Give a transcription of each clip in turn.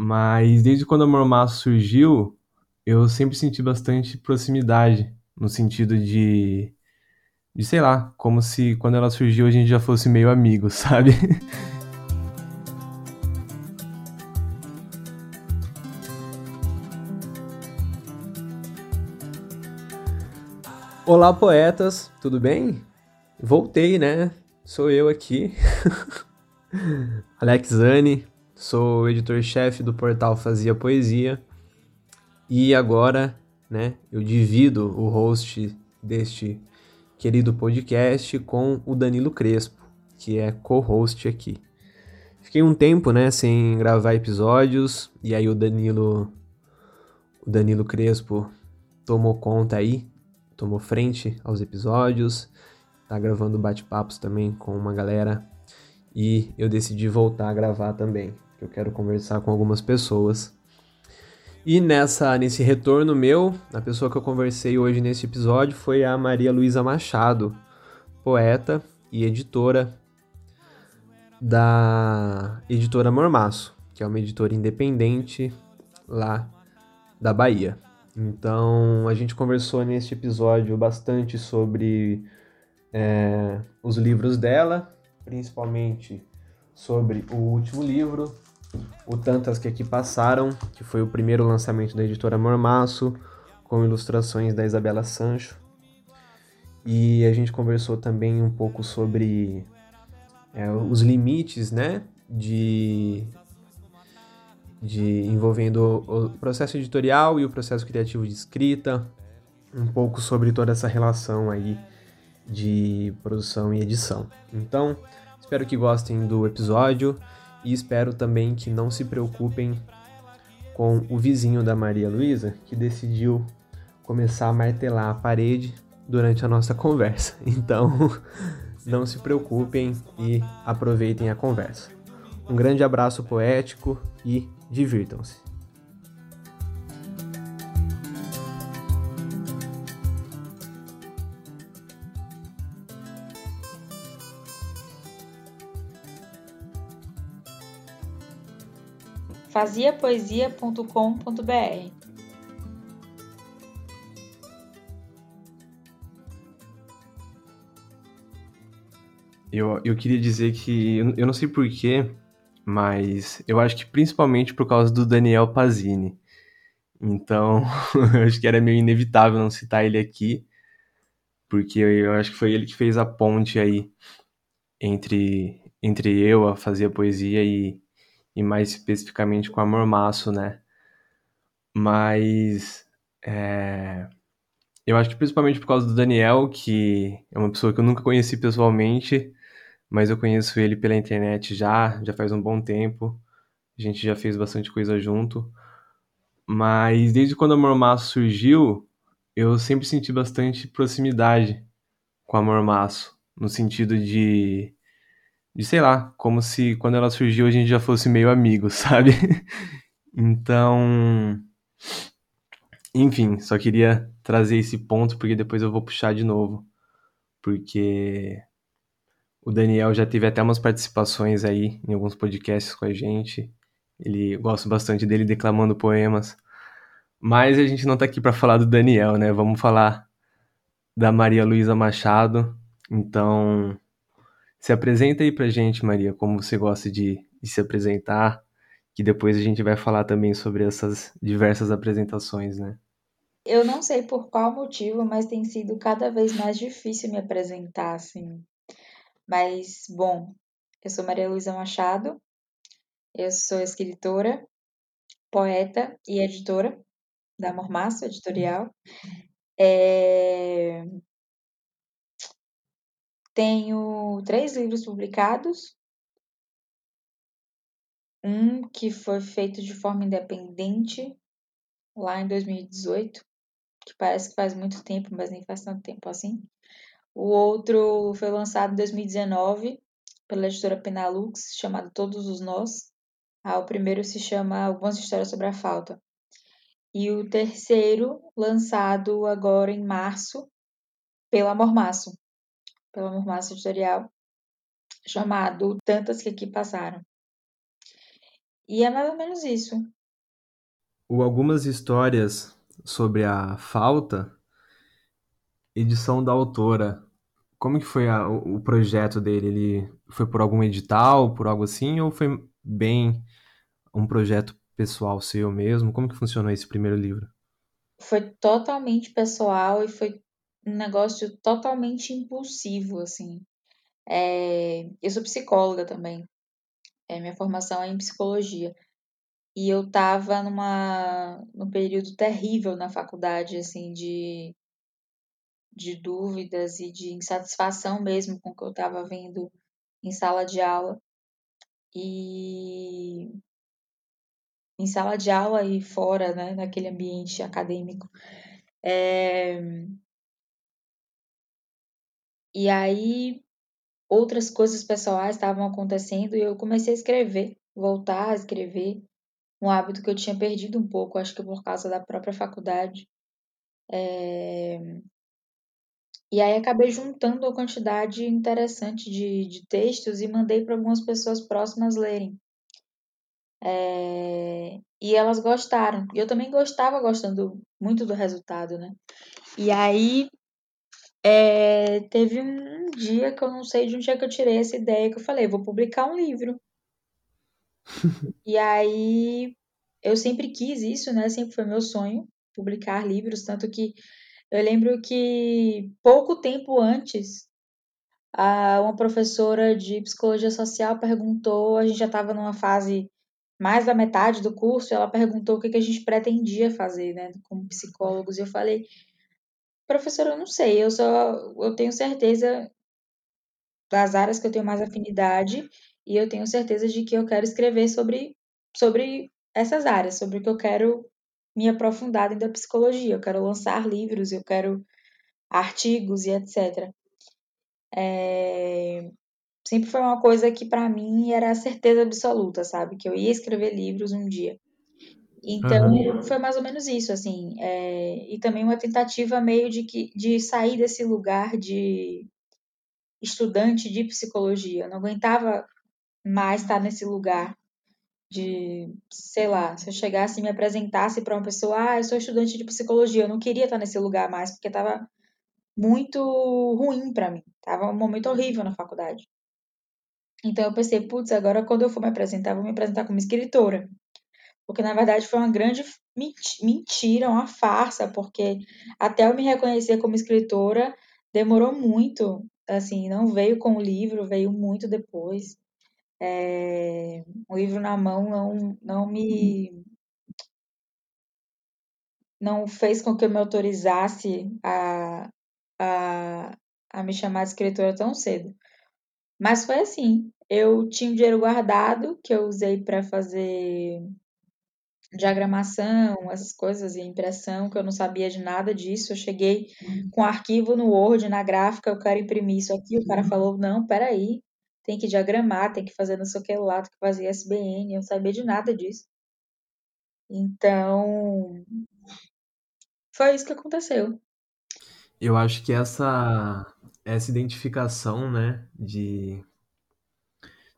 Mas desde quando a Mormaço surgiu, eu sempre senti bastante proximidade, no sentido de, de, sei lá, como se quando ela surgiu a gente já fosse meio amigo, sabe? Olá, poetas, tudo bem? Voltei, né? Sou eu aqui, Alex Zani, sou editor-chefe do portal Fazia Poesia e agora, né, eu divido o host deste querido podcast com o Danilo Crespo, que é co-host aqui. Fiquei um tempo, né, sem gravar episódios e aí o Danilo o Danilo Crespo tomou conta aí, tomou frente aos episódios tá gravando bate-papos também com uma galera e eu decidi voltar a gravar também, que eu quero conversar com algumas pessoas. E nessa nesse retorno meu, a pessoa que eu conversei hoje nesse episódio foi a Maria Luísa Machado, poeta e editora da editora Mormaço, que é uma editora independente lá da Bahia. Então, a gente conversou neste episódio bastante sobre é, os livros dela, principalmente sobre o último livro, o Tantas que Aqui Passaram, que foi o primeiro lançamento da editora Mormaço, com ilustrações da Isabela Sancho. E a gente conversou também um pouco sobre é, os limites, né, de, de envolvendo o processo editorial e o processo criativo de escrita, um pouco sobre toda essa relação aí de produção e edição. Então, espero que gostem do episódio e espero também que não se preocupem com o vizinho da Maria Luísa que decidiu começar a martelar a parede durante a nossa conversa. Então, não se preocupem e aproveitem a conversa. Um grande abraço poético e divirtam-se. faziapoesia.com.br. Eu, eu queria dizer que, eu não sei porquê, mas eu acho que principalmente por causa do Daniel Pazini. Então, acho que era meio inevitável não citar ele aqui, porque eu acho que foi ele que fez a ponte aí entre, entre eu, a Fazia Poesia, e, e mais especificamente com a Mormaço, né? Mas é, eu acho que principalmente por causa do Daniel, que é uma pessoa que eu nunca conheci pessoalmente, mas eu conheço ele pela internet já, já faz um bom tempo. A gente já fez bastante coisa junto. Mas desde quando a Mormaço surgiu, eu sempre senti bastante proximidade com a Mormaço, no sentido de de sei lá, como se quando ela surgiu a gente já fosse meio amigo, sabe? então, enfim, só queria trazer esse ponto porque depois eu vou puxar de novo, porque o Daniel já teve até umas participações aí em alguns podcasts com a gente. Ele gosto bastante dele declamando poemas. Mas a gente não tá aqui para falar do Daniel, né? Vamos falar da Maria Luísa Machado. Então, se apresenta aí pra gente, Maria, como você gosta de, de se apresentar, que depois a gente vai falar também sobre essas diversas apresentações, né? Eu não sei por qual motivo, mas tem sido cada vez mais difícil me apresentar, assim. Mas, bom, eu sou Maria Luísa Machado, eu sou escritora, poeta e editora da Mormaço Editorial. É... Tenho três livros publicados. Um que foi feito de forma independente lá em 2018, que parece que faz muito tempo, mas nem faz tanto tempo assim. O outro foi lançado em 2019 pela editora Penalux, chamado Todos os Nós. Ah, o primeiro se chama Algumas Histórias sobre a Falta. E o terceiro, lançado agora em março, pela Mormaço, pela Mormaço Editorial, chamado Tantas que Aqui Passaram. E é mais ou menos isso. O Algumas Histórias sobre a Falta, edição da autora. Como que foi a- o o projeto dele? Ele foi por algum edital, por algo assim, ou foi bem um projeto pessoal seu mesmo? Como que funcionou esse primeiro livro? Foi totalmente pessoal e foi um negócio totalmente impulsivo, assim. É, eu sou psicóloga também. É, minha formação é em psicologia. E eu tava numa, num período terrível na faculdade, assim, de, de dúvidas e de insatisfação mesmo com o que eu tava vendo em sala de aula. E em sala de aula e fora, né, naquele ambiente acadêmico. É, E aí outras coisas pessoais estavam acontecendo e eu comecei a escrever, voltar a escrever, um hábito que eu tinha perdido um pouco, acho que por causa da própria faculdade. É... E aí acabei juntando uma quantidade interessante de, de textos e mandei para algumas pessoas próximas lerem. É... E elas gostaram. E eu também gostava gostando muito do resultado, né? E aí é... teve um dia que eu não sei de onde é que eu tirei essa ideia, que eu falei, vou publicar um livro. E aí eu sempre quis isso, né? Sempre foi meu sonho publicar livros, tanto que eu lembro que pouco tempo antes, a, uma professora de psicologia social perguntou, a gente já estava numa fase mais da metade do curso, ela perguntou o que, que a gente pretendia fazer, né, como psicólogos, e eu falei, professora, eu não sei, eu só, eu tenho certeza das áreas que eu tenho mais afinidade e eu tenho certeza de que eu quero escrever sobre, sobre essas áreas, sobre o que eu quero me aprofundar dentro da psicologia. Eu quero lançar livros, eu quero artigos e etc. É... Sempre foi uma coisa que para mim era certeza absoluta, sabe? Que eu ia escrever livros um dia. Então Aham. foi mais ou menos isso, assim. É... E também uma tentativa meio de, que, de sair desse lugar de estudante de psicologia. Eu não aguentava mais estar nesse lugar de, sei lá, se eu chegasse e me apresentasse para uma pessoa, ah, eu sou estudante de psicologia, eu não queria estar nesse lugar mais, porque estava muito ruim para mim, tava um momento horrível na faculdade. Então eu pensei, putz, agora quando eu for me apresentar, vou me apresentar como escritora. Porque na verdade foi uma grande mentira, uma farsa, porque até eu me reconhecer como escritora demorou muito, assim, não veio com o livro, veio muito depois. É, o livro na mão não, não me não fez com que eu me autorizasse a, a, a me chamar de escritora tão cedo. Mas foi assim, eu tinha um dinheiro guardado que eu usei para fazer diagramação, essas coisas e impressão, que eu não sabia de nada disso. Eu cheguei com arquivo no Word, na gráfica, eu quero imprimir isso aqui. O cara falou: não, peraí, tem que diagramar, tem que fazer não sei o que lá, tem que fazer SBN. Eu não sabia de nada disso. Então, foi isso que aconteceu. Eu acho que essa essa identificação, né, de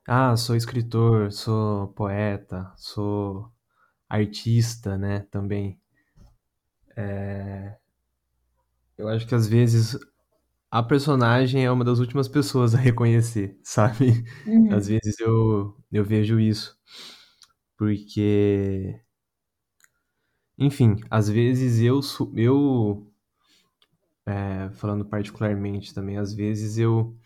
ah, sou escritor, sou poeta, sou artista, né, também. Eu acho que às vezes a personagem é uma das últimas pessoas a reconhecer, sabe? Às Uhum, vezes eu eu vejo isso, porque, enfim, às vezes eu eu é, falando particularmente também, às vezes eu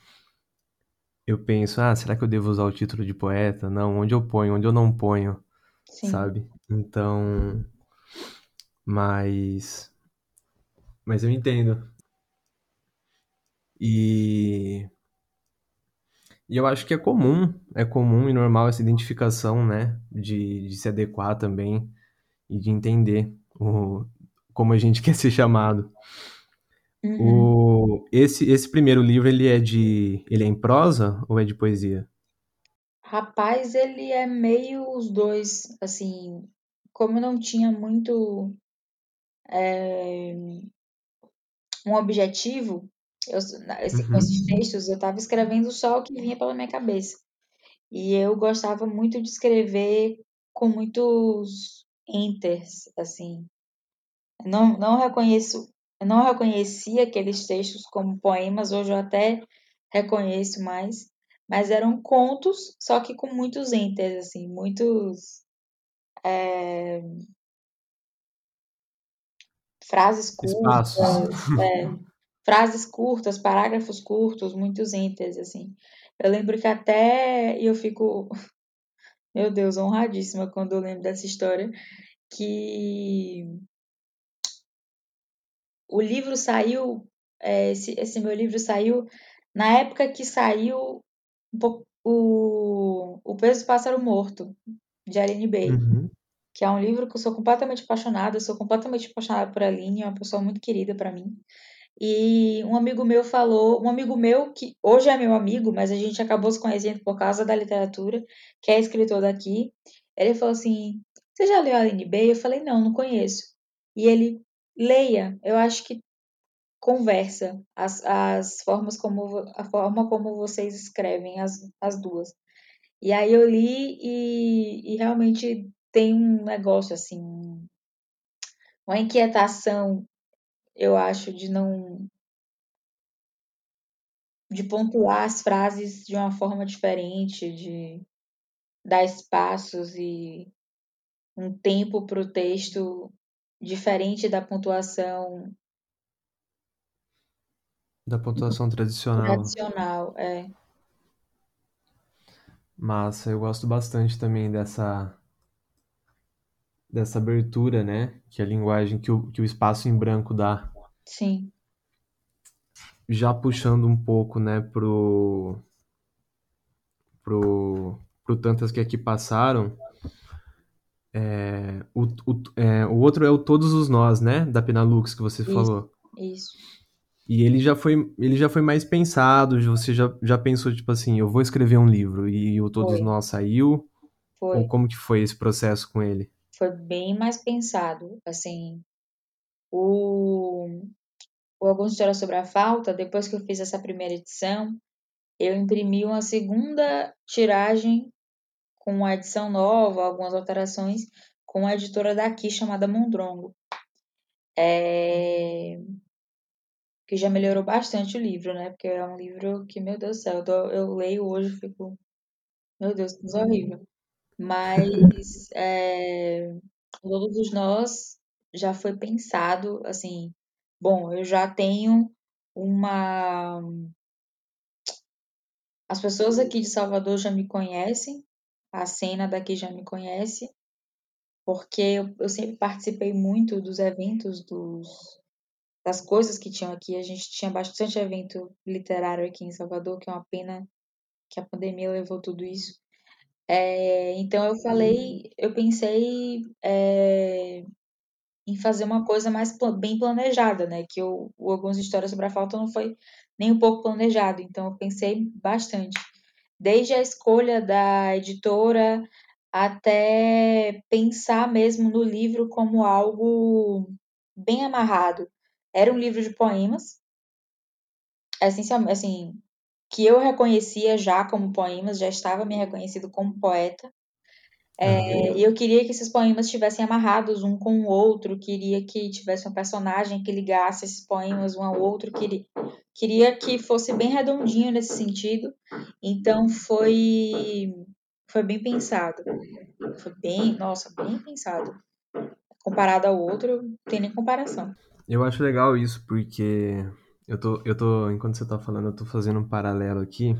eu penso, ah, será que eu devo usar o título de poeta? Não, onde eu ponho, onde eu não ponho, sim. sabe? Então, mas mas eu entendo. E e eu acho que é comum, é comum e normal essa identificação, né, de, de se adequar também e de entender o, como a gente quer ser chamado. Uhum. O, esse, esse primeiro livro, ele é de, ele é em prosa ou é de poesia? Rapaz, ele é meio os dois, assim, como não tinha muito um objetivo, eu, esse, com esses Uhum. textos, eu estava escrevendo só o que vinha pela minha cabeça. E eu gostava muito de escrever. com muitos enters, assim. Não, não reconheço, não reconhecia aqueles textos como poemas, hoje eu até reconheço mais, mas eram contos, só que com muitos enters, assim, muitos é, frases curtas, é, frases curtas, parágrafos curtos, muitos enters, assim. Eu lembro que até eu fico, meu Deus, honradíssima quando eu lembro dessa história, que o livro saiu, é, esse, esse meu livro saiu na época que saiu o, o Peso do Pássaro Morto, de Aline Bay. Uhum. Que é um livro que eu sou completamente apaixonada, eu sou completamente apaixonada por Aline, é uma pessoa muito querida para mim. E um amigo meu falou, um amigo meu que hoje é meu amigo, mas a gente acabou se conhecendo por causa da literatura, que é escritor daqui. Ele falou assim: Você já leu Aline Bay? Eu falei: Não, não conheço. E ele, leia, eu acho que conversa as, as formas como a forma como vocês escrevem as, as duas. E aí eu li e, e realmente tem um negócio assim, uma inquietação eu acho, de não. de pontuar as frases de uma forma diferente, de dar espaços e um tempo para o texto diferente da pontuação. Da pontuação tradicional. Tradicional, é. Massa, eu gosto bastante também dessa dessa abertura, né? Que a linguagem, que o, que o espaço em branco dá. Sim. Já puxando um pouco, né, pro, pro, pro tantas que aqui passaram, é, o, o, é, o outro é o Todos os Nós, né, da Penalux, que você isso, falou. Isso. E ele já foi, ele já foi mais pensado, você já, já pensou, tipo assim, eu vou escrever um livro, e o Todos foi. Nós saiu? Foi. Ou como que foi esse processo com ele? foi bem mais pensado. Assim, o, o Alguns Histórias sobre a Falta, depois que eu fiz essa primeira edição, eu imprimi uma segunda tiragem com uma edição nova, algumas alterações, com uma editora daqui chamada Mondrongo. É... Que já melhorou bastante o livro, né? Porque é um livro que, meu Deus do céu, eu, eu leio hoje e fico. Meu Deus, que horrível. Mas é, todos os nós já foi pensado assim, bom, eu já tenho uma. As pessoas aqui de Salvador já me conhecem, a cena daqui já me conhece, porque eu, eu sempre participei muito dos eventos, dos, das coisas que tinham aqui. A gente tinha bastante evento literário aqui em Salvador, que é uma pena que a pandemia levou tudo isso. É, então eu falei, eu pensei é, em fazer uma coisa mais bem planejada, né? Que o Algumas Histórias sobre a Falta não foi nem um pouco planejado, então eu pensei bastante. Desde a escolha da editora até pensar mesmo no livro como algo bem amarrado. Era um livro de poemas, essencialmente, assim, que eu reconhecia já como poemas, já estava me reconhecido como poeta. É, uhum. E eu queria que esses poemas estivessem amarrados um com o outro, queria que tivesse um personagem que ligasse esses poemas um ao outro, queria, queria que fosse bem redondinho nesse sentido. Então foi foi bem pensado. Foi bem, nossa, bem pensado. Comparado ao outro, não tem nem comparação. Eu acho legal isso, porque eu tô, eu tô, enquanto você tá falando, eu tô fazendo um paralelo aqui,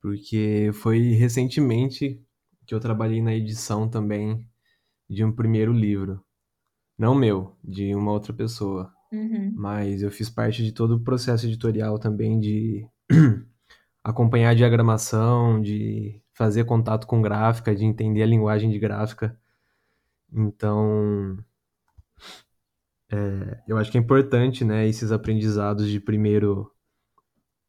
porque foi recentemente que eu trabalhei na edição também de um primeiro livro. Não meu, de uma outra pessoa. Uhum. Mas eu fiz parte de todo o processo editorial também de acompanhar a diagramação, de fazer contato com gráfica, de entender a linguagem de gráfica. Então, é, eu acho que é importante, né, esses aprendizados de primeiro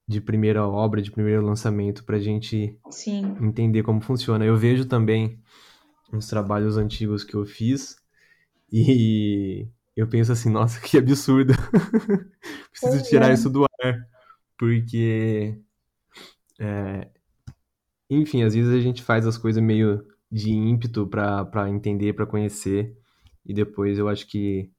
de primeira obra, de primeiro lançamento, para a gente Sim. entender como funciona. Eu vejo também uns trabalhos antigos que eu fiz e eu penso assim, nossa, que absurdo. Preciso tirar é. isso do ar, porque, é, enfim, às vezes a gente faz as coisas meio de ímpeto para entender, para conhecer. E depois eu acho que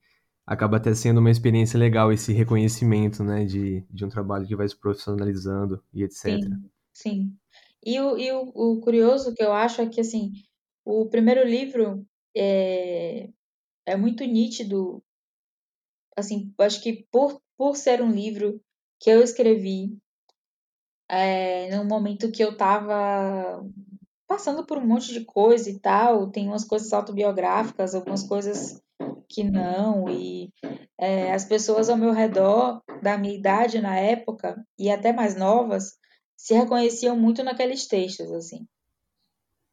acaba até sendo uma experiência legal esse reconhecimento, né, de, de um trabalho que vai se profissionalizando e etc. Sim, sim. E o, e o, o curioso que eu acho é que, assim, o primeiro livro é, é muito nítido, assim, acho que por, por ser um livro que eu escrevi é, num momento que eu tava passando por um monte de coisa e tal, tem umas coisas autobiográficas, algumas coisas que não, e é, as pessoas ao meu redor, da minha idade na época, e até mais novas, se reconheciam muito naqueles textos, assim.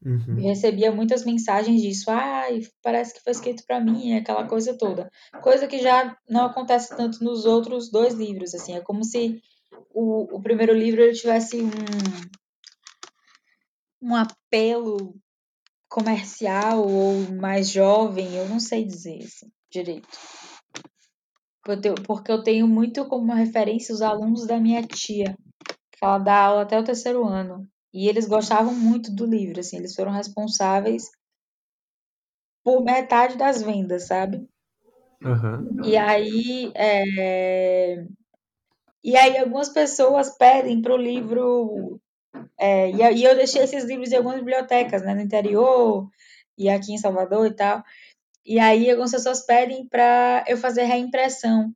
Uhum. Eu recebia muitas mensagens disso, ai, parece que foi escrito para mim, aquela coisa toda. Coisa que já não acontece tanto nos outros dois livros, assim, é como se o, o primeiro livro ele tivesse um, um apelo comercial ou mais jovem, eu não sei dizer assim, direito. Porque eu tenho muito como referência os alunos da minha tia, que ela dá aula até o terceiro ano. E eles gostavam muito do livro, assim, eles foram responsáveis por metade das vendas, sabe? Uhum. E aí, é... e aí algumas pessoas pedem para o livro, é... e aí eu deixei esses livros em algumas bibliotecas, né, no interior e aqui em Salvador e tal. E aí algumas pessoas pedem para eu fazer reimpressão.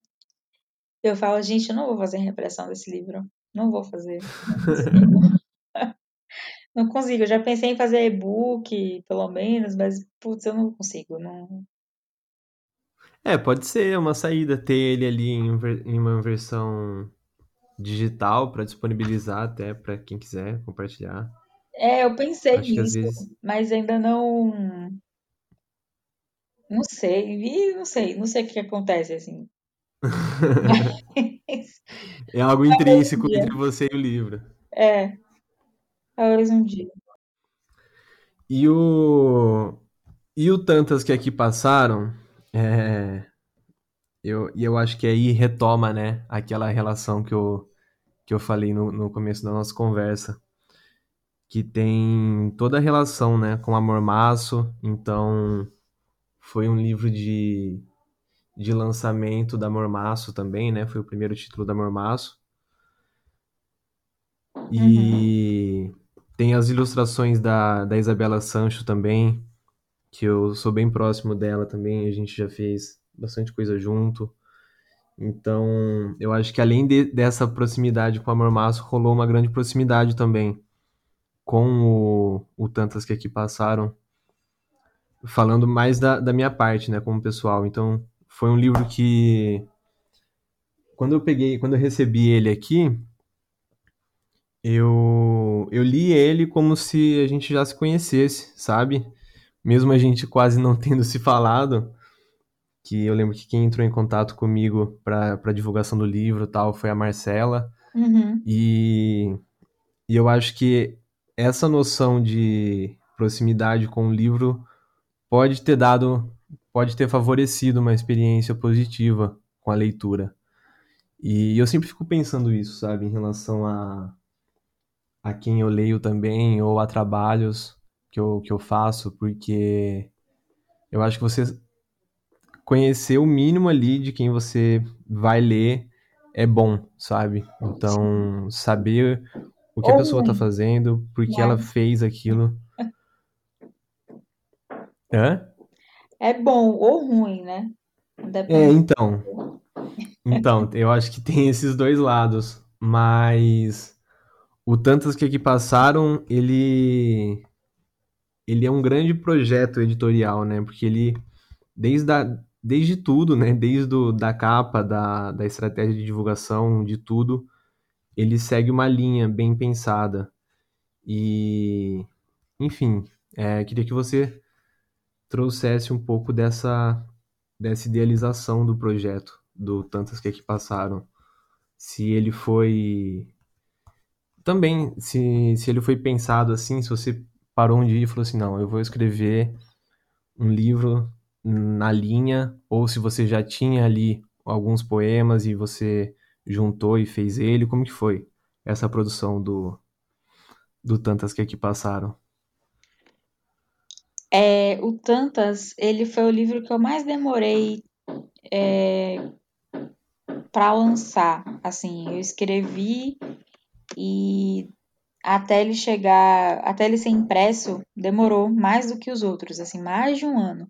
Eu falo, gente, eu não vou fazer reimpressão desse livro. Não vou fazer. Não consigo. não consigo. Eu já pensei em fazer e-book, pelo menos, mas, putz, eu não consigo. Não... É, pode ser uma saída ter ele ali em, em uma versão digital para disponibilizar até para quem quiser compartilhar. É, eu pensei Acho nisso, vezes. mas ainda não. Não sei, e não sei, não sei o que acontece assim. Mas, É algo um intrínseco dia. entre você e o livro. É, talvez um dia. E o. E o tantas que aqui passaram, é, eu, e eu acho que aí retoma, né, aquela relação que eu, que eu falei no, no começo da nossa conversa, que tem toda a relação, né, com Amor Maço, então foi um livro de, de lançamento da Mormaço também, né, foi o primeiro título da Mormaço, e tem as ilustrações da, da Isabela Sancho também, que eu sou bem próximo dela também, a gente já fez bastante coisa junto. Então, eu acho que além de, dessa proximidade com a Mormaço, rolou uma grande proximidade também com o, o Tantas que aqui passaram, falando mais da, da minha parte, né, como pessoal. Então, foi um livro que, quando eu peguei, quando eu recebi ele aqui, eu, eu li ele como se a gente já se conhecesse, sabe? Mesmo a gente quase não tendo se falado, que eu lembro que quem entrou em contato comigo para divulgação do livro tal foi a Marcela. Uhum. E, e eu acho que essa noção de proximidade com o livro pode ter dado, pode ter favorecido uma experiência positiva com a leitura. E eu sempre fico pensando isso, sabe, em relação a, a quem eu leio também, ou a trabalhos que eu, que eu faço, porque eu acho que você conhecer o mínimo ali de quem você vai ler é bom, sabe? Então, saber o que a pessoa tá ruim, fazendo, por que ela fez aquilo. Hã? É bom ou ruim, né? É, Depende. então. Então, eu acho que tem esses dois lados, mas o Tantas que aqui passaram, ele ele é um grande projeto editorial, né? Porque ele desde a, desde tudo, né? Desde o, da capa, da, da estratégia de divulgação, de tudo, ele segue uma linha bem pensada. E, enfim, é, queria que você trouxesse um pouco dessa, dessa idealização do projeto, do Tantas que aqui passaram. Se ele foi. Também, se, se ele foi pensado assim, se você parou um dia e falou assim: não, eu vou escrever um livro na linha, ou se você já tinha ali alguns poemas e você juntou e fez ele, como que foi essa produção do, do Tantas que aqui passaram? É, o Tantas, ele foi o livro que eu mais demorei é, para lançar. Assim, eu escrevi e até ele chegar, até ele ser impresso, demorou mais do que os outros, assim, mais de um ano.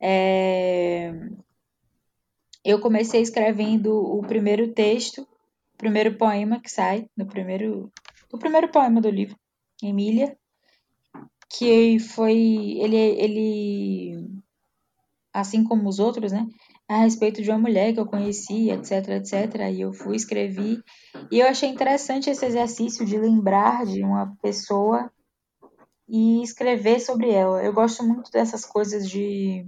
É, eu comecei escrevendo o primeiro texto, o primeiro poema que sai no primeiro, o primeiro poema do livro, Emília, que foi ele ele assim como os outros, né? A respeito de uma mulher que eu conheci, etc, etc. E eu fui escrevi e eu achei interessante esse exercício de lembrar de uma pessoa e escrever sobre ela. Eu gosto muito dessas coisas de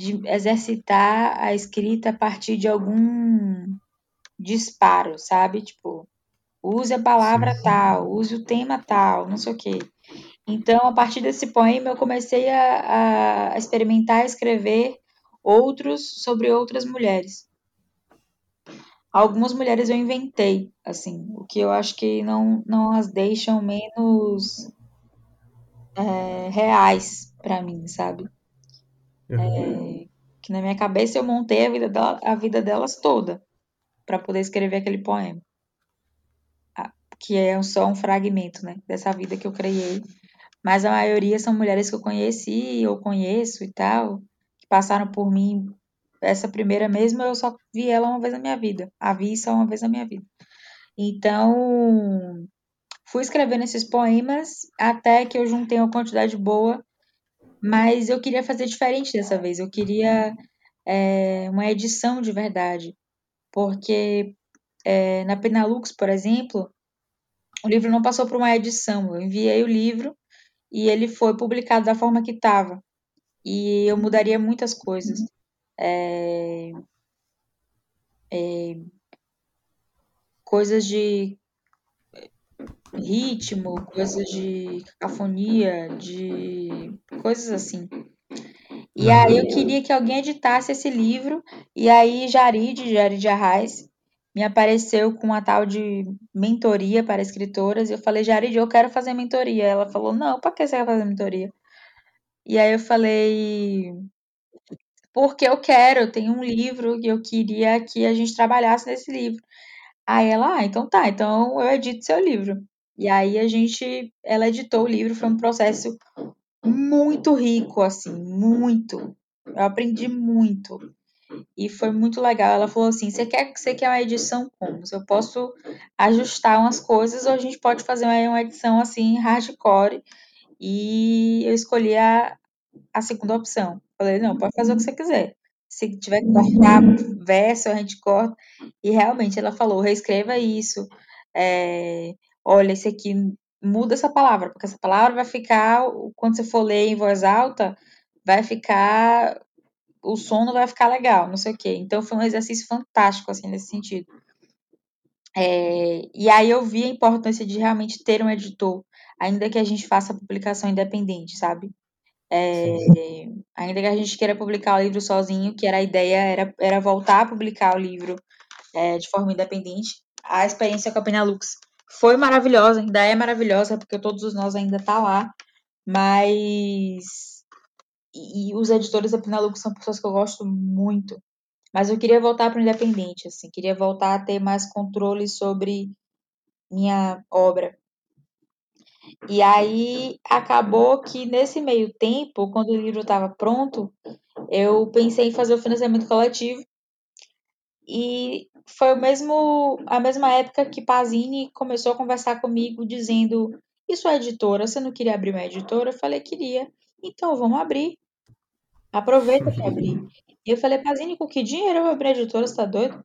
de exercitar a escrita a partir de algum disparo, sabe? Tipo, use a palavra Sim. tal, use o tema tal, não sei o quê. Então, a partir desse poema, eu comecei a, a experimentar escrever outros sobre outras mulheres. Algumas mulheres eu inventei, assim, o que eu acho que não, não as deixam menos é, reais para mim, sabe? É, que na minha cabeça eu montei a vida, dela, a vida delas toda para poder escrever aquele poema. Que é só um fragmento, né? Dessa vida que eu criei. Mas a maioria são mulheres que eu conheci ou conheço e tal, que passaram por mim. Essa primeira mesmo eu só vi ela uma vez na minha vida. A vi só uma vez na minha vida. Então, fui escrevendo esses poemas até que eu juntei uma quantidade boa mas eu queria fazer diferente dessa vez. Eu queria é, uma edição de verdade. Porque é, na Penalux, por exemplo, o livro não passou por uma edição. Eu enviei o livro e ele foi publicado da forma que estava. E eu mudaria muitas coisas. É, é, coisas de ritmo, coisas de cacofonia, de coisas assim. E aí eu queria que alguém editasse esse livro, e aí Jarid, Jarid Arraes, me apareceu com uma tal de mentoria para escritoras, e eu falei, Jarid, eu quero fazer mentoria. Ela falou, não, para que você quer fazer mentoria? E aí eu falei, porque eu quero, eu tenho um livro e eu queria que a gente trabalhasse nesse livro. Aí ela, ah, então tá, então eu edito seu livro. E aí a gente, ela editou o livro, foi um processo muito rico, assim, muito. Eu aprendi muito. E foi muito legal. Ela falou assim: você quer, você quer uma edição como? Eu posso ajustar umas coisas ou a gente pode fazer uma edição assim, hardcore. E eu escolhi a, a segunda opção. Falei, não, pode fazer o que você quiser. Se tiver que cortar verso, a gente corta. E realmente ela falou: reescreva isso. É, olha, esse aqui muda essa palavra, porque essa palavra vai ficar, quando você for ler em voz alta, vai ficar, o som não vai ficar legal, não sei o quê. Então foi um exercício fantástico, assim, nesse sentido. É, e aí eu vi a importância de realmente ter um editor, ainda que a gente faça publicação independente, sabe? É, ainda que a gente queira publicar o livro sozinho, que era a ideia, era, era voltar a publicar o livro é, de forma independente. A experiência com a Penalux foi maravilhosa, ainda é maravilhosa, porque todos os nós ainda tá lá, mas. E, os editores da Pinalux são pessoas que eu gosto muito. Mas eu queria voltar para o independente, assim, queria voltar a ter mais controle sobre minha obra. E aí acabou que nesse meio tempo, quando o livro estava pronto, eu pensei em fazer o financiamento coletivo. E foi o mesmo, a mesma época que Pazini começou a conversar comigo dizendo: "E sua editora, você não queria abrir uma editora?" Eu falei: "Queria". Então, vamos abrir. Aproveita para abrir. E eu falei: "Pazini, com que dinheiro eu vou abrir a editora? Você tá doido?"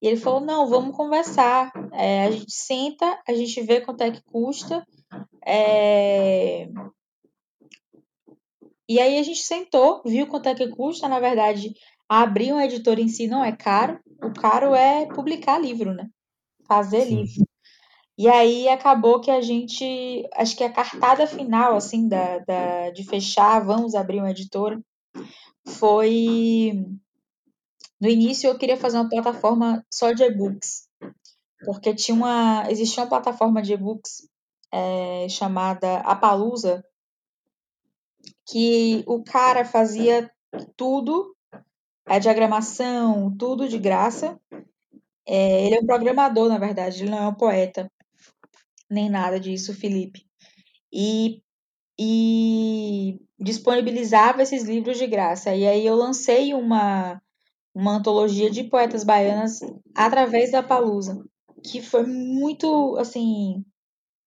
E ele falou: "Não, vamos conversar. É, a gente senta, a gente vê quanto é que custa. É... E aí a gente sentou, viu quanto é que custa. Na verdade, abrir uma editora em si não é caro. O caro é publicar livro, né? Fazer Sim. livro. E aí acabou que a gente, acho que a cartada final, assim, da, da, de fechar, vamos abrir uma editora, foi. No início eu queria fazer uma plataforma só de e-books, porque tinha uma, existia uma plataforma de e-books é, chamada Apalusa, que o cara fazia tudo, a diagramação, tudo de graça. É, ele é um programador, na verdade, ele não é um poeta, nem nada disso, Felipe. E, e disponibilizava esses livros de graça. E aí eu lancei uma, uma antologia de poetas baianas através da Palusa, que foi muito, assim,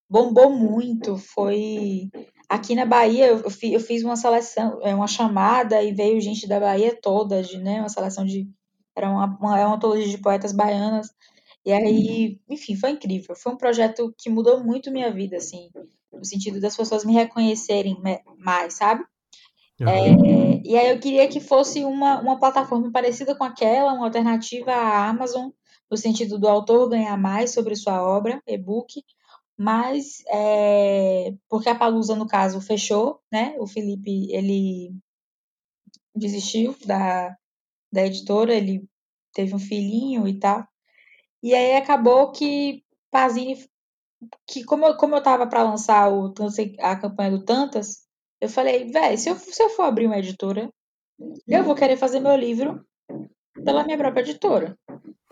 bombou muito. Foi aqui na Bahia eu, eu fiz uma seleção, é, uma chamada e veio gente da Bahia toda, de, né, uma seleção de era uma, uma, é uma antologia de poetas baianas. E aí, enfim, foi incrível. Foi um projeto que mudou muito minha vida, assim, no sentido das pessoas me reconhecerem mais, sabe? Uhum. É, e aí eu queria que fosse uma, uma plataforma parecida com aquela, uma alternativa à Amazon, no sentido do autor ganhar mais sobre sua obra, e-book, mas é, porque a Palusa, no caso, fechou, né? O Felipe, ele desistiu da, da editora, ele teve um filhinho e tal. E aí acabou que Pazini, que como eu, como eu tava para lançar o, a campanha do Tantas, eu falei, velho, se eu, se eu for abrir uma editora, eu vou querer fazer meu livro pela minha própria editora.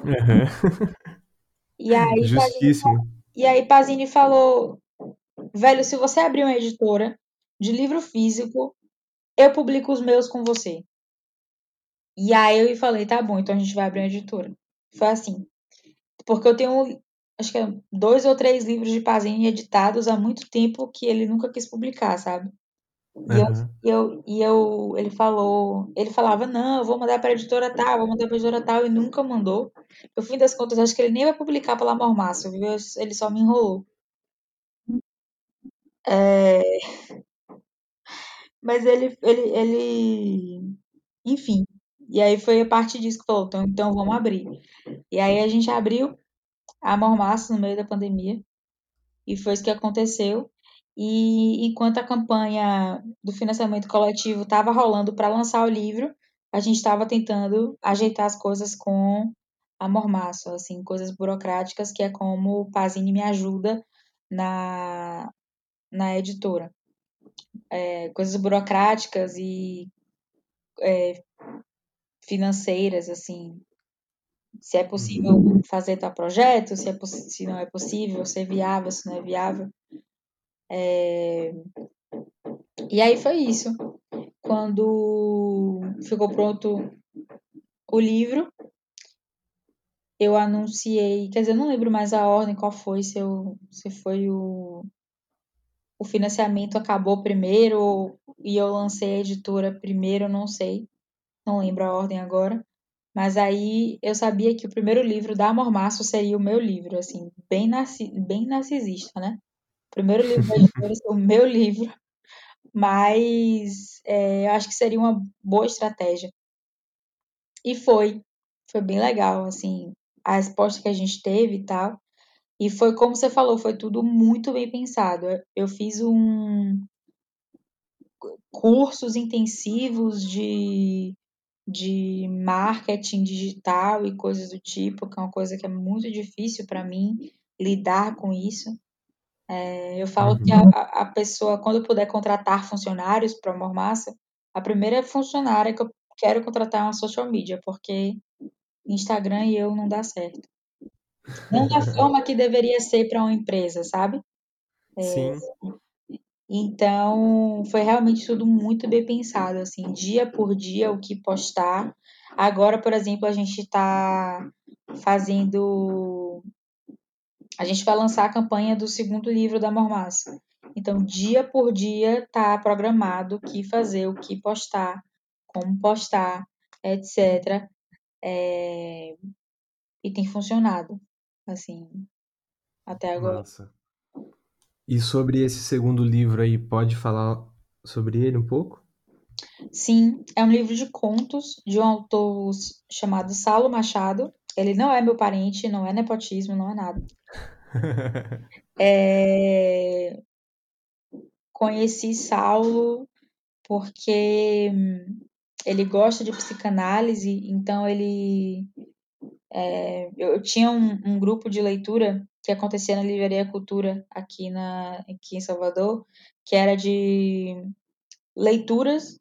Uhum. E aí, Justíssimo. Pazini, e aí Pazini falou, velho, se você abrir uma editora de livro físico, eu publico os meus com você. E aí eu falei, tá bom, então a gente vai abrir uma editora. Foi assim. Porque eu tenho, acho que é dois ou três livros de Pazini editados há muito tempo que ele nunca quis publicar, sabe? E, uhum. eu, eu, e eu, ele falou, ele falava, não, eu vou mandar para a editora tal, vou mandar para a editora tal, e nunca mandou. No fim das contas, acho que ele nem vai publicar pela Mormaço, viu? Ele só me enrolou. É... Mas ele, ele, ele, enfim, e aí foi a partir disso que falou, então, então vamos abrir. E aí a gente abriu a Mormaço no meio da pandemia, e foi isso que aconteceu. E enquanto a campanha do financiamento coletivo estava rolando para lançar o livro, a gente estava tentando ajeitar as coisas com a Mormaço, assim, coisas burocráticas, que é como o Pazini me ajuda na, na editora. É, coisas burocráticas e é, financeiras, assim, se é possível uhum. fazer tal projeto, se, é se não é possível, se é viável, se não é viável. É... E aí foi isso. Quando ficou pronto o livro, eu anunciei, quer dizer, eu não lembro mais a ordem qual foi, se, eu, se foi o, o financiamento acabou primeiro e eu lancei a editora primeiro, não sei, não lembro a ordem agora. Mas aí eu sabia que o primeiro livro da Mormaço seria o meu livro, assim, bem, narci bem narcisista, né? Primeiro livro editora ser o meu livro, mas é, eu acho que seria uma boa estratégia. E foi, foi bem legal, assim, a resposta que a gente teve e tal. E foi como você falou, foi tudo muito bem pensado. Eu fiz um cursos intensivos de, de marketing digital e coisas do tipo, que é uma coisa que é muito difícil para mim lidar com isso. É, eu falo uhum. que a, a, pessoa, quando puder contratar funcionários para a Mormassa, a primeira funcionária que eu quero contratar é uma social media, porque Instagram e eu não dá certo. Não da forma que deveria ser para uma empresa, sabe? É, Sim. Então, foi realmente tudo muito bem pensado, assim, dia por dia o que postar. Agora, por exemplo, a gente está fazendo a gente vai lançar a campanha do segundo livro da Mormaço. Então, dia por dia está programado o que fazer, o que postar, como postar, etc. É... E tem funcionado, assim, até agora. Nossa. E sobre esse segundo livro aí, pode falar sobre ele um pouco? Sim, é um livro de contos de um autor chamado Saulo Machado. Ele não é meu parente, não é nepotismo, não é nada. é... Conheci Saulo porque ele gosta de psicanálise, então ele. É... eu tinha um, um, grupo de leitura que acontecia na Livraria Cultura aqui, na, aqui em Salvador, que era de leituras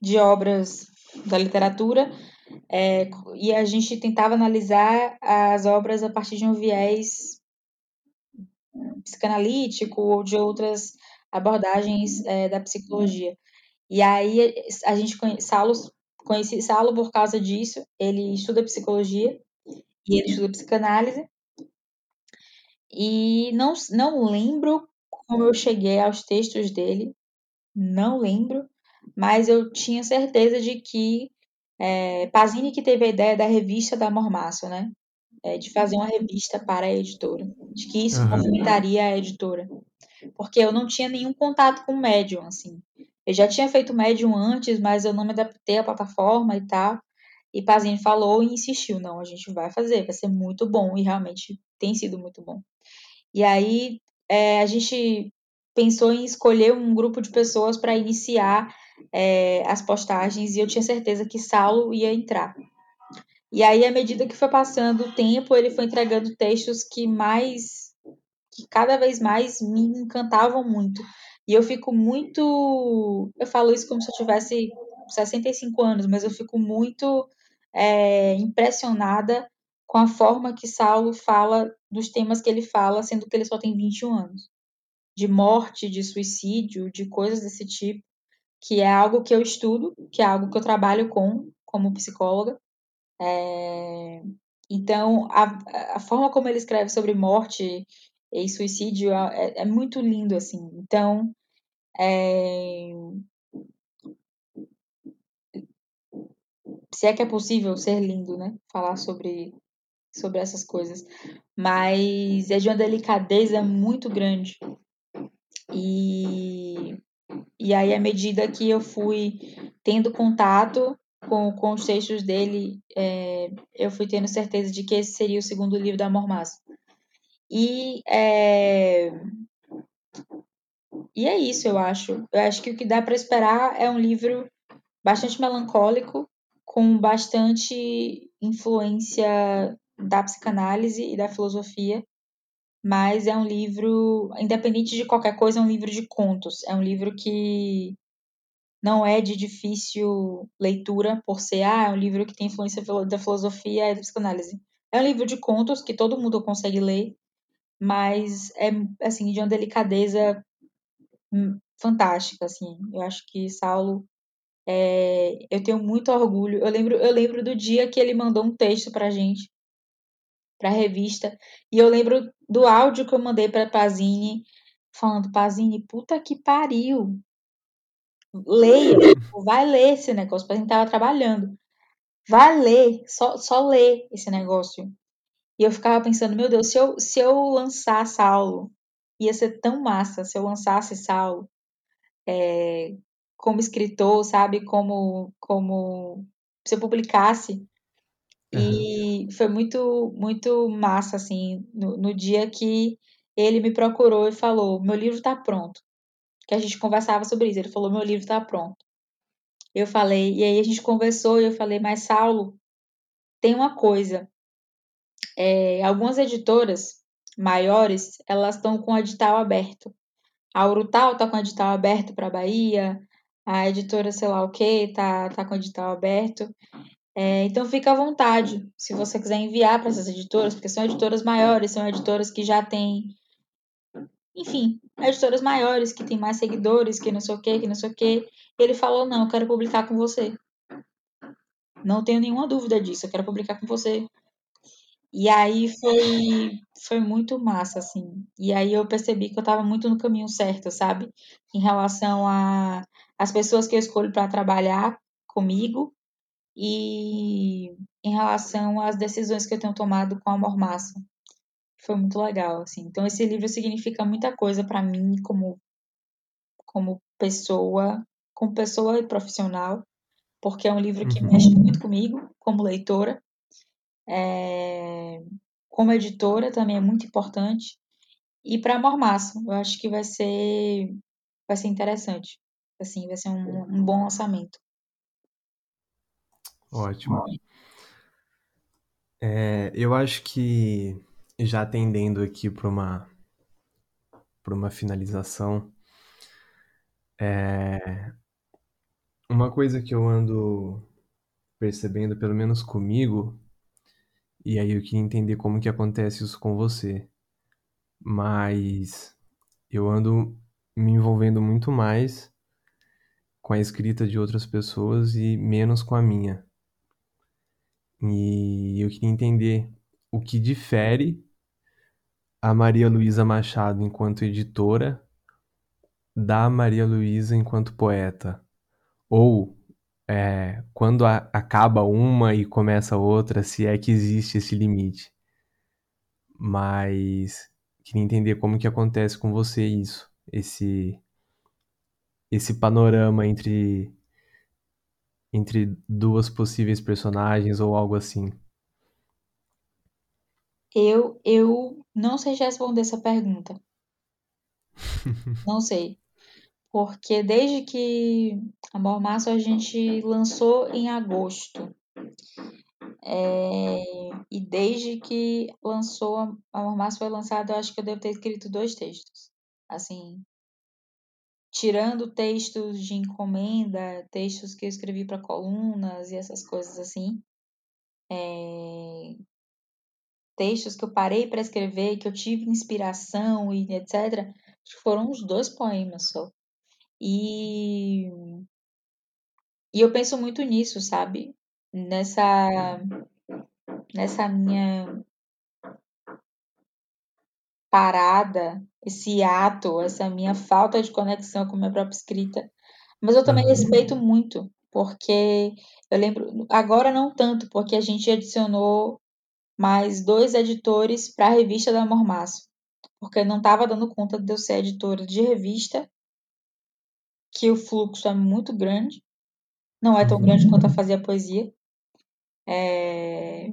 de obras da literatura é, e a gente tentava analisar as obras a partir de um viés psicanalítico ou de outras abordagens é, da psicologia. E aí a gente conhece Saulo, conheci Saulo por causa disso. Ele estuda psicologia e ele estuda psicanálise. E não, não lembro como eu cheguei aos textos dele, não lembro, mas eu tinha certeza de que é, Pazini que teve a ideia da revista da Mormaço, né? É, de fazer uma revista para a editora, de que isso uhum. movimentaria a editora, porque eu não tinha nenhum contato com o médium, assim. Eu já tinha feito médium antes, mas eu não me adaptei à plataforma e tal. E Pazini falou e insistiu, não, a gente vai fazer, vai ser muito bom e realmente tem sido muito bom. E aí é, a gente pensou em escolher um grupo de pessoas para iniciar é, as postagens e eu tinha certeza que Saulo ia entrar. E aí, à medida que foi passando o tempo, ele foi entregando textos que mais, que cada vez mais me encantavam muito. E eu fico muito, eu falo isso como se eu tivesse 65 anos, mas eu fico muito é, impressionada com a forma que Saulo fala dos temas que ele fala, sendo que ele só tem 21 anos. De morte, de suicídio, de coisas desse tipo que é algo que eu estudo, que é algo que eu trabalho com como psicóloga. É... Então, a, a, forma como ele escreve sobre morte e suicídio é, é muito lindo, assim. Então, é... se é que é possível ser lindo, né? Falar sobre, sobre essas coisas. Mas é de uma delicadeza muito grande. E e aí, à medida que eu fui tendo contato com, com os textos dele, é, eu fui tendo certeza de que esse seria o segundo livro da Mormaço. E é, e é isso, eu acho. Eu acho que o que dá para esperar é um livro bastante melancólico, com bastante influência da psicanálise e da filosofia, mas é um livro, independente de qualquer coisa, é um livro de contos. É um livro que não é de difícil leitura por ser, ah, é um livro que tem influência da filosofia e da psicanálise. É um livro de contos que todo mundo consegue ler, mas é assim de uma delicadeza hum, fantástica, assim. Eu acho que Saulo é, eu tenho muito orgulho. Eu lembro, eu lembro do dia que ele mandou um texto pra gente para a revista. E eu lembro do áudio que eu mandei para Pazini, falando: Pazini, puta que pariu. Leia, vai ler esse negócio. Pazini estava trabalhando. Vai ler, só, só ler esse negócio. E eu ficava pensando: meu Deus, se eu, se eu lançar Saulo, ia ser tão massa se eu lançasse Saulo é, como escritor, sabe? Como, como se eu publicasse e foi muito, muito massa, assim, no, no dia que ele me procurou e falou: Meu livro está pronto. Que a gente conversava sobre isso. Ele falou: Meu livro está pronto. Eu falei, e aí a gente conversou e eu falei: Mas Saulo, tem uma coisa. É, algumas editoras maiores, elas estão com o edital aberto. A Urutau está com o edital aberto para Bahia, a editora sei lá o que tá, tá com o edital aberto. É, então fica à vontade, se você quiser enviar para essas editoras, porque são editoras maiores, são editoras que já têm, enfim, editoras maiores que têm mais seguidores, que não sei o que, que não sei o que. Ele falou não, eu quero publicar com você. Não tenho nenhuma dúvida disso, eu quero publicar com você. E aí foi foi muito massa assim. E aí eu percebi que eu estava muito no caminho certo, sabe? Em relação a as pessoas que eu escolho para trabalhar comigo e em relação às decisões que eu tenho tomado com a Mormassa. Foi muito legal, assim. Então esse livro significa muita coisa para mim como como pessoa, como pessoa e profissional, porque é um livro que uhum. mexe muito comigo como leitora. É, como editora também é muito importante. E para Mormassa, eu acho que vai ser vai ser interessante. Assim, vai ser um, um bom lançamento. Ótimo. É, eu acho que já atendendo aqui para uma para uma finalização, é, uma coisa que eu ando percebendo, pelo menos comigo, e aí eu queria entender como que acontece isso com você, mas eu ando me envolvendo muito mais com a escrita de outras pessoas e menos com a minha. E eu queria entender o que difere a Maria Luísa Machado enquanto editora da Maria Luísa enquanto poeta. Ou é, quando a, acaba uma e começa outra, se é que existe esse limite. Mas queria entender como que acontece com você isso, esse esse panorama entre entre duas possíveis personagens ou algo assim. Eu, eu não sei responder essa pergunta. Não sei. Porque desde que Amor Márcio a gente lançou em agosto. É, e desde que lançou Amor Márcio foi lançado, eu acho que eu devo ter escrito dois textos. Assim, tirando textos de encomenda, textos que eu escrevi para colunas e essas coisas assim. É, textos que eu parei para escrever, que eu tive inspiração e etc. Foram uns dois poemas só. E, e eu penso muito nisso, sabe? Nessa, nessa minha parada, esse ato, essa minha falta de conexão com a minha própria escrita. Mas eu também Aham. respeito muito, porque eu lembro, agora não tanto, porque a gente adicionou mais dois editores para a revista da Amor Márcio, porque não estava dando conta de eu ser editora de revista, que o fluxo é muito grande, não é tão Uhum. grande quanto a fazer poesia, é...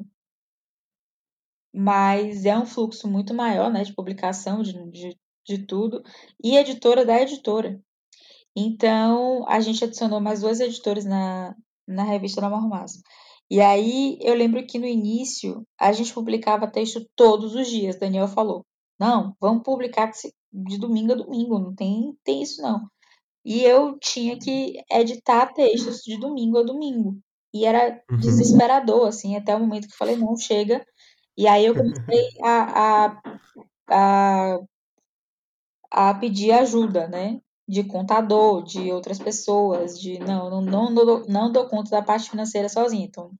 mas é um fluxo muito maior, né, de publicação, de, de, de tudo, e editora da editora. Então, a gente adicionou mais dois editores na, na revista da Amor Márcio. E aí, eu lembro que no início, a gente publicava texto todos os dias, Daniel falou. Não, vamos publicar de domingo a domingo, não tem, tem isso não. E eu tinha que editar textos de domingo a domingo. E era Uhum. desesperador, assim, até o momento que eu falei, não, chega. E aí eu comecei a, a, a, a pedir ajuda, né? De contador, de outras pessoas, de não, não, não, dou, não dou conta da parte financeira sozinha. Então,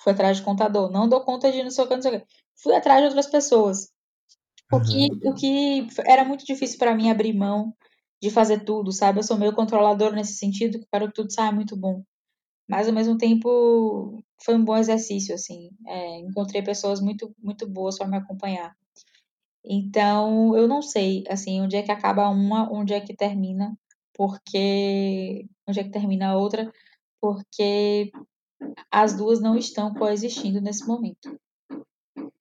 fui atrás de contador, não dou conta de não sei o que, não sei o que. Fui atrás de outras pessoas. O que, Aham. o que era muito difícil para mim abrir mão de fazer tudo, sabe? Eu sou meio controlador nesse sentido, que quero que tudo saia muito bom. Mas ao mesmo tempo foi um bom exercício, assim. É, encontrei pessoas muito, muito boas para me acompanhar. Então, eu não sei, assim, onde é que acaba uma, onde é que termina, porque onde é que termina a outra, porque as duas não estão coexistindo nesse momento.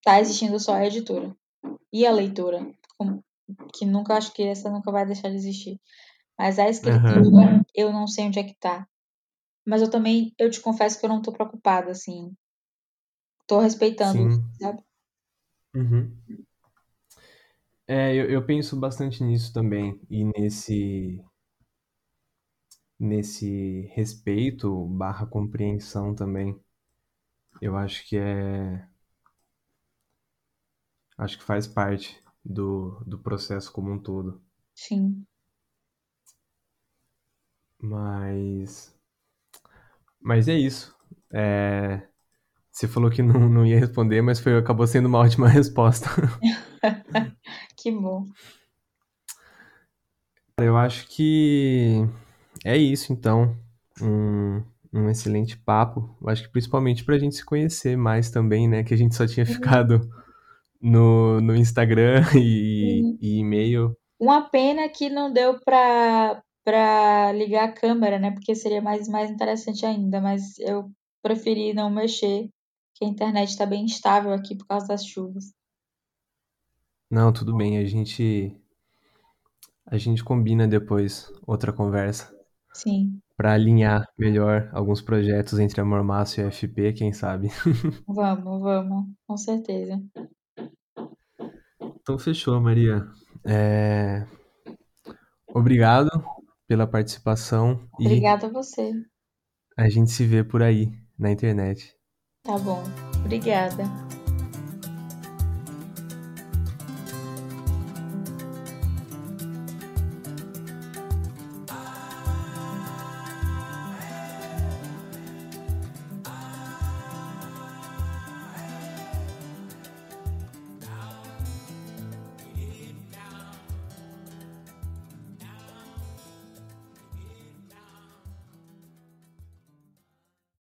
Tá existindo só a editora e a leitora, que nunca acho que essa nunca vai deixar de existir. Mas a escritura, Aham. eu não sei onde é que tá. Mas eu também, eu te confesso que eu não tô preocupada, assim. Tô respeitando, Sim. sabe? Uhum. É, eu, eu penso bastante nisso também e nesse nesse respeito barra compreensão também. Eu acho que é acho que faz parte do, do processo como um todo. Sim. Mas mas é isso. É, você falou que não, não ia responder, mas foi, acabou sendo uma ótima resposta. que bom. Eu acho que é isso, então. Um, um excelente papo. Eu acho que principalmente pra gente se conhecer mais também, né? Que a gente só tinha ficado no, no Instagram e, Sim. e e-mail. Uma pena que não deu pra, pra ligar a câmera, né? Porque seria mais, mais interessante ainda, mas eu preferi não mexer, que a internet tá bem instável aqui por causa das chuvas. Não, tudo bem, a gente a gente combina depois outra conversa Sim, pra alinhar melhor alguns projetos entre Amor Márcio e FP, quem sabe. vamos, vamos, com certeza. Então fechou, Maria. É, Obrigado pela participação Obrigada a você. A gente se vê por aí, na internet. Tá bom. Obrigada.